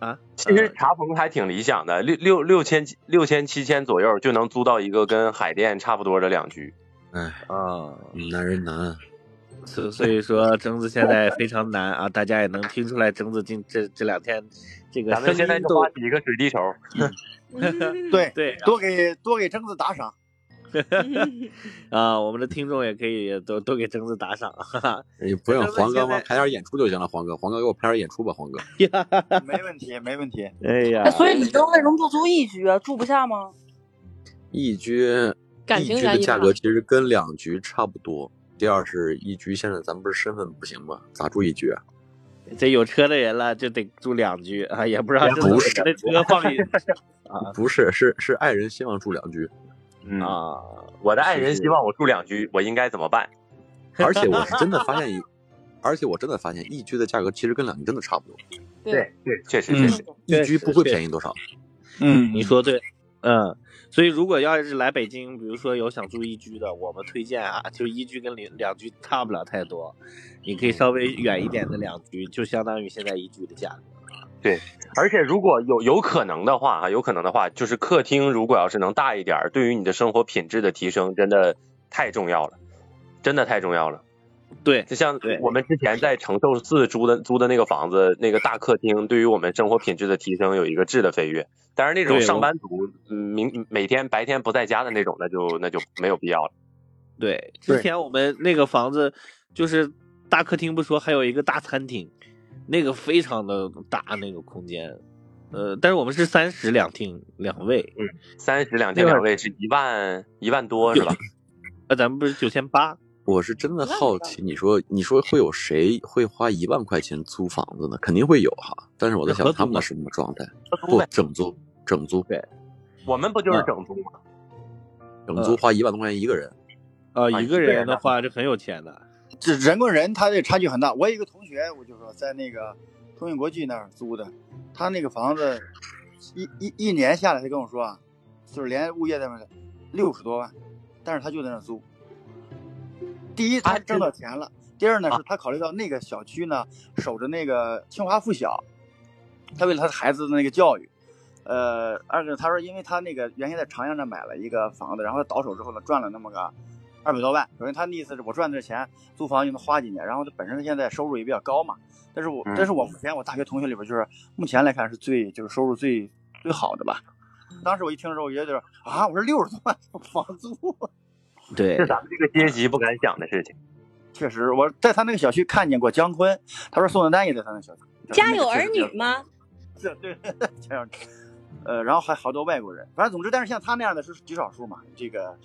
S2: 啊，
S4: 其实茶棚还挺理想的，六六六千六千七千左右就能租到一个跟海淀差不多的两居。
S3: 哎，
S2: 啊，
S3: 男人难。
S2: 所所以说征子现在非常难啊，大家也能听出来征子今这这两天这个声
S4: 咱们现在就花起一个水滴筹。
S5: 对
S2: 对
S5: 多给多给征子打赏。
S2: 啊，我们的听众也可以都都给征子打赏，哈哈。
S3: 也不用黄哥吗？
S2: 现在
S3: 排点演出就行了，黄哥，黄哥给我排点演出吧，黄哥。
S5: 没问题，没问题。
S2: 哎呀
S1: 哎，，所以李征为什么不租一居啊？住不下吗？
S3: 一居
S6: 感
S3: 一居的价格其实跟两居差不多。第二是一居，现在咱们不是身份不行吗？咋住一居啊？
S2: 这有车的人了就得住两居啊，也不知道这
S3: 不是
S2: 那车放里 啊
S3: 不是，是是爱人希望住两居，
S4: 嗯，
S2: 啊，
S4: 我的爱人希望我住两居，我应该怎么办？
S3: 而且我是真的发现一，而且我真的发现一居的价格其实跟两居真的差不多，
S4: 对对，确实
S5: 嗯
S4: 确实。
S3: 一居不会便宜多少。
S5: 嗯
S2: 你说对，嗯，所以如果要是来北京，比如说有想住一居的，我们推荐啊，就一居跟两两居差不了太多，你可以稍微远一点的两居，就相当于现在一居的价格。
S4: 而且如果有有可能的话，啊，有可能的话，就是客厅如果要是能大一点儿，对于你的生活品质的提升真的太重要了，真的太重要了。
S2: 对，
S4: 就像我们之前在承寿寺租的租的那个房子，那个大客厅，对于我们生活品质的提升有一个质的飞跃。但是，那种上班族，嗯，明每天白天不在家的那种，那就那就没有必要了。
S2: 对，之前我们那个房子就是大客厅不说，还有一个大餐厅，那个非常的大那个空间，呃，但是我们是三室两厅两卫，嗯
S4: 三室两厅两卫是一万一万多是吧？
S2: 呃，咱们不是九千八，
S3: 我是真的好奇，你说你说会有谁会花一万块钱租房子呢？肯定会有哈，但是我在想他们的什么状态？
S4: 合租呗，
S3: 不整租，整租，
S4: 我们不就是整租吗？
S3: 整租花一万多块钱一个人，
S2: 呃，一个
S4: 啊一个人呢
S2: 人的话是很有钱的，
S5: 这人跟人他这差距很大。我有一个同学，我就说在那个通讯国际那儿租的，他那个房子一一一年下来，他跟我说啊，就是连物业在那儿六十多万，但是他就在那儿租。第一，他
S4: 啊
S5: 挣到钱了；第二呢，
S4: 啊
S5: 是他考虑到那个小区呢守着那个清华附小，他为了他孩子的那个教育。呃，二个他说，因为他那个原先在长阳那买了一个房子，然后他倒手之后呢，赚了那么个二百多万。首先他的意思是我赚这钱租房就能花几年，然后他本身现在收入也比较高嘛。但是我，
S4: 嗯
S5: 这是我目前我大学同学里边就是目前来看是最就是收入最最好的吧。当时我一听的时候，我觉得就是啊，我说六十多万房租，
S2: 对
S4: 是咱们这个阶级不敢想的事情。
S5: 确实，我在他那个小区看见过姜昆，他说宋丹丹也在他那小区。
S6: 家有儿女吗？
S5: 是，对，家有。呃，然后还好多外国人，反正总之，但是像他那样的是极少数嘛，这个，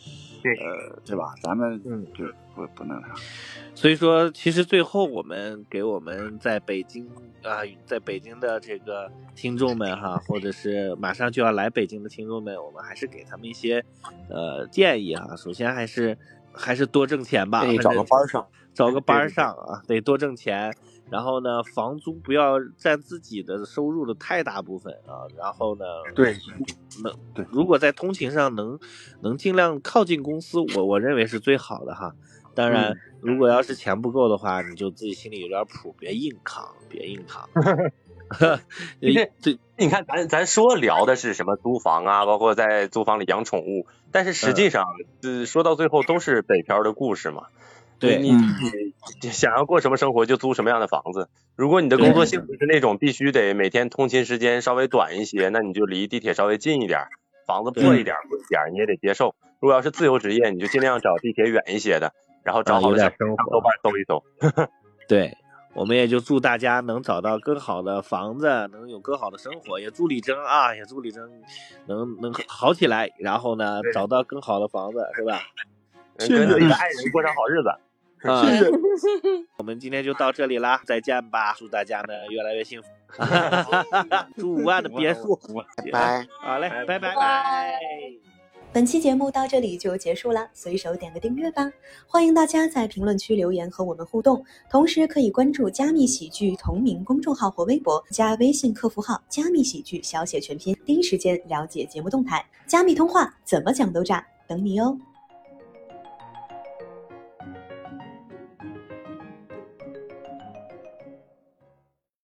S4: 对，
S5: 呃，对吧？咱们
S2: 嗯，
S5: 就不不能啥。
S2: 所以说，其实最后我们给我们在北京啊，在北京的这个听众们哈，或者是马上就要来北京的听众们，我们还是给他们一些呃建议哈。首先还是还是多挣钱吧，
S3: 找个班上，
S2: 找个班上啊，得多挣钱。然后呢，房租不要占自己的收入的太大部分啊。然后呢，
S5: 对，
S2: 能
S5: 对，
S2: 如果在通勤上能能尽量靠近公司，我我认为是最好的哈。当然，如果要是钱不够的话，你就自己心里有点谱，别硬扛，别硬扛。
S4: 其实
S2: 这
S4: 你看，咱咱说聊的是什么租房啊，包括在租房里养宠物，但是实际上，呃，说到最后都是北漂的故事嘛。
S2: 对
S4: 你你想要过什么生活就租什么样的房子。如果你的工作性质是那种必须得每天通勤时间稍微短一些，那你就离地铁稍微近一点，房子破一点贵一点你也得接受。如果要是自由职业，你就尽量找地铁远一些的，然后找好
S2: 有
S4: 的小
S2: 点生活
S4: 豆瓣搜一搜。
S2: 对，我们也就祝大家能找到更好的房子，能有更好的生活，也祝李征啊，也祝李征能能好起来，然后呢找到更好的房子，是吧？
S4: 跟自己的爱人过上好日子。
S2: 啊，我们今天就到这里啦，再见吧！祝大家呢越来越幸福，住五万的别墅，
S3: 拜拜。
S2: 好嘞，拜拜
S1: 拜
S2: 拜。
S7: 本期节目到这里就结束了，随手点个订阅吧。欢迎大家在评论区留言和我们互动，同时可以关注加密喜剧同名公众号或微博，加微信客服号“加密喜剧”小写全拼，第一时间了解节目动态。加密通话怎么讲都炸，等你哦。